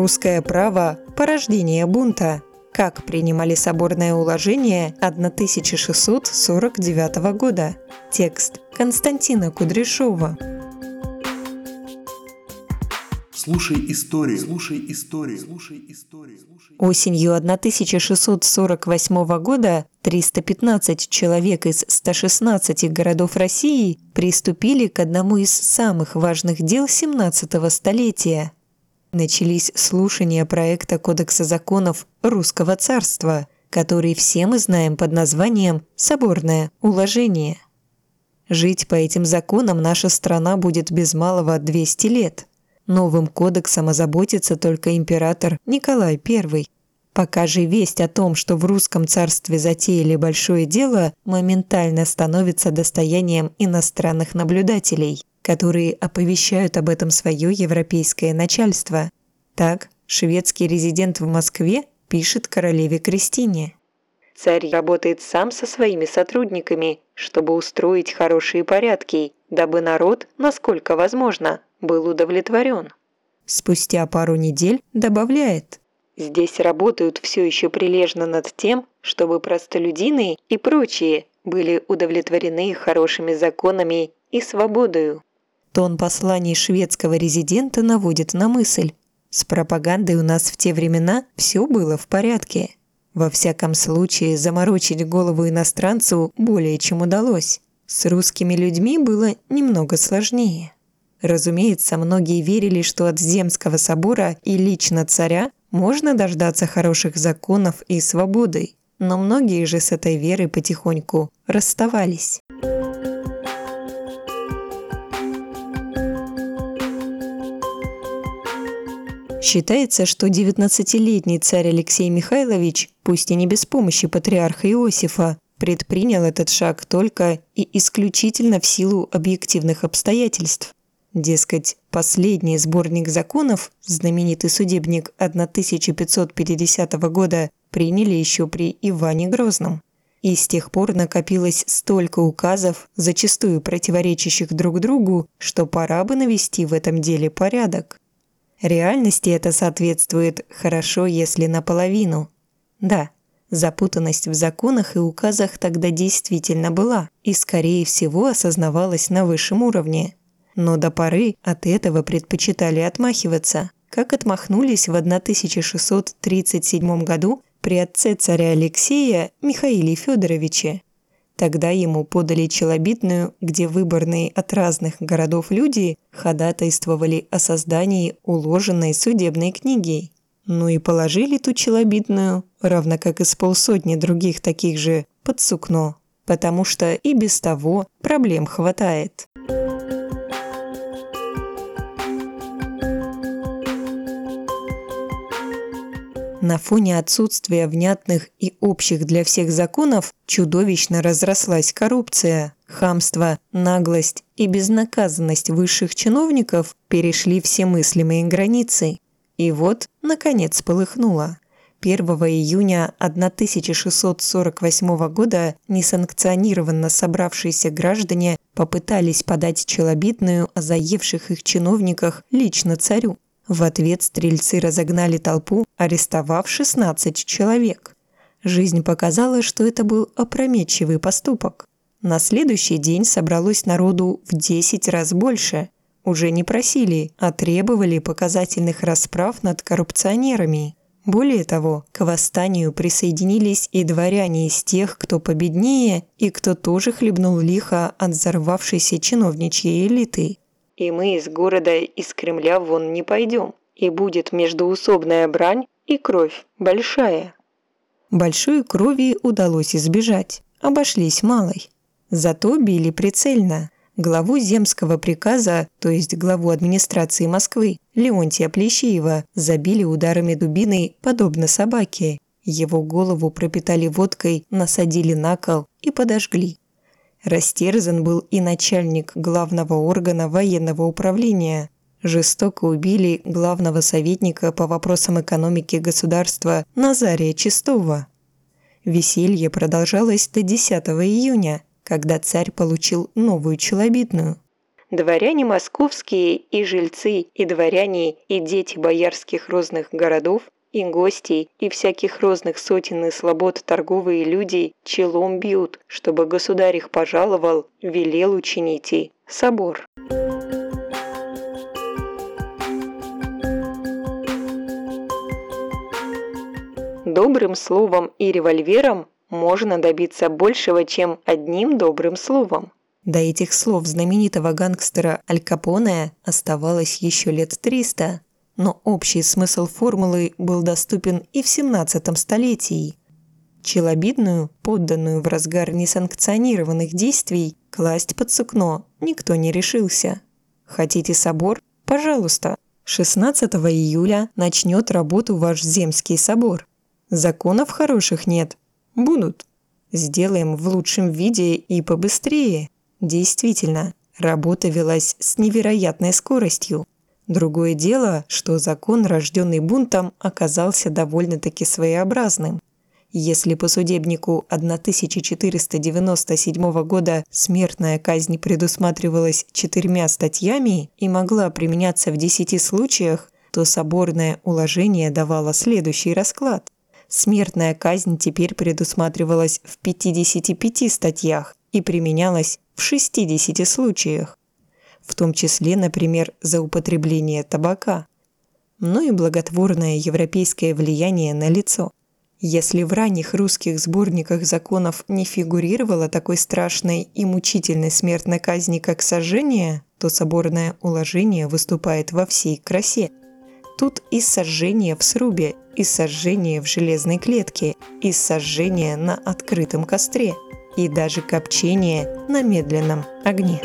Русское право – порождение бунта. Как принимали соборное уложение 1649 года. Текст Константина Кудряшова. Слушай историю, слушай историю, слушай историю. Осенью 1648 года 315 человек из 116 городов России приступили к одному из самых важных дел 17 столетия. Начались слушания проекта Кодекса законов Русского царства, который все мы знаем под названием «Соборное уложение». Жить по этим законам наша страна будет без малого 200 лет – Новым кодексом озаботится только император Николай I. Пока же весть о том, что в русском царстве затеяли большое дело, моментально становится достоянием иностранных наблюдателей, которые оповещают об этом свое европейское начальство. Так, шведский резидент в Москве пишет королеве Кристине. Царь работает сам со своими сотрудниками, чтобы устроить хорошие порядки, дабы народ, насколько возможно, был удовлетворен. Спустя пару недель добавляет. Здесь работают все еще прилежно над тем, чтобы простолюдины и прочие были удовлетворены хорошими законами и свободою. Тон посланий шведского резидента наводит на мысль. С пропагандой у нас в те времена все было в порядке. Во всяком случае, заморочить голову иностранцу более чем удалось. С русскими людьми было немного сложнее. Разумеется, многие верили, что от Земского собора и лично царя можно дождаться хороших законов и свободы, но многие же с этой верой потихоньку расставались. Считается, что 19-летний царь Алексей Михайлович, пусть и не без помощи патриарха Иосифа, предпринял этот шаг только и исключительно в силу объективных обстоятельств. Дескать, последний сборник законов, знаменитый судебник 1550 года, приняли еще при Иване Грозном. И с тех пор накопилось столько указов, зачастую противоречащих друг другу, что пора бы навести в этом деле порядок. Реальности это соответствует хорошо, если наполовину. Да, запутанность в законах и указах тогда действительно была и, скорее всего, осознавалась на высшем уровне – но до поры от этого предпочитали отмахиваться, как отмахнулись в 1637 году при отце царя Алексея Михаиле Федоровиче. Тогда ему подали челобитную, где выборные от разных городов люди ходатайствовали о создании уложенной судебной книги. Ну и положили ту челобитную, равно как и с полсотни других таких же, под сукно, потому что и без того проблем хватает. На фоне отсутствия внятных и общих для всех законов чудовищно разрослась коррупция. Хамство, наглость и безнаказанность высших чиновников перешли все мыслимые границы. И вот, наконец, полыхнуло. 1 июня 1648 года несанкционированно собравшиеся граждане попытались подать челобитную о заевших их чиновниках лично царю. В ответ стрельцы разогнали толпу, арестовав 16 человек. Жизнь показала, что это был опрометчивый поступок. На следующий день собралось народу в 10 раз больше. Уже не просили, а требовали показательных расправ над коррупционерами. Более того, к восстанию присоединились и дворяне из тех, кто победнее и кто тоже хлебнул лихо от взорвавшейся чиновничьей элиты и мы из города, из Кремля вон не пойдем, и будет междуусобная брань и кровь большая». Большой крови удалось избежать, обошлись малой. Зато били прицельно. Главу земского приказа, то есть главу администрации Москвы, Леонтия Плещеева, забили ударами дубины, подобно собаке. Его голову пропитали водкой, насадили на кол и подожгли. Растерзан был и начальник главного органа военного управления. Жестоко убили главного советника по вопросам экономики государства Назария Чистова. Веселье продолжалось до 10 июня, когда царь получил новую челобитную. Дворяне московские и жильцы, и дворяне, и дети боярских розных городов, и гости, и всяких розных сотен и слобод торговые люди челом бьют, чтобы государь их пожаловал, велел учините. Собор. Добрым словом и револьвером можно добиться большего, чем одним добрым словом. До этих слов знаменитого гангстера Аль Капоне оставалось еще лет 300, но общий смысл формулы был доступен и в 17 столетии. Челобидную, подданную в разгар несанкционированных действий, класть под сукно никто не решился. Хотите собор? Пожалуйста. 16 июля начнет работу ваш Земский собор. Законов хороших нет. Будут. Сделаем в лучшем виде и побыстрее. Действительно, работа велась с невероятной скоростью. Другое дело, что закон, рожденный бунтом, оказался довольно-таки своеобразным. Если по судебнику 1497 года смертная казнь предусматривалась четырьмя статьями и могла применяться в десяти случаях, то соборное уложение давало следующий расклад. Смертная казнь теперь предусматривалась в 55 статьях и применялась в 60 случаях, в том числе, например, за употребление табака. Но и благотворное европейское влияние на лицо. Если в ранних русских сборниках законов не фигурировало такой страшной и мучительной смертной казни, как сожжение, то соборное уложение выступает во всей красе. Тут и сожжение в срубе, и сожжение в железной клетке, и сожжение на открытом костре – и даже копчение на медленном огне.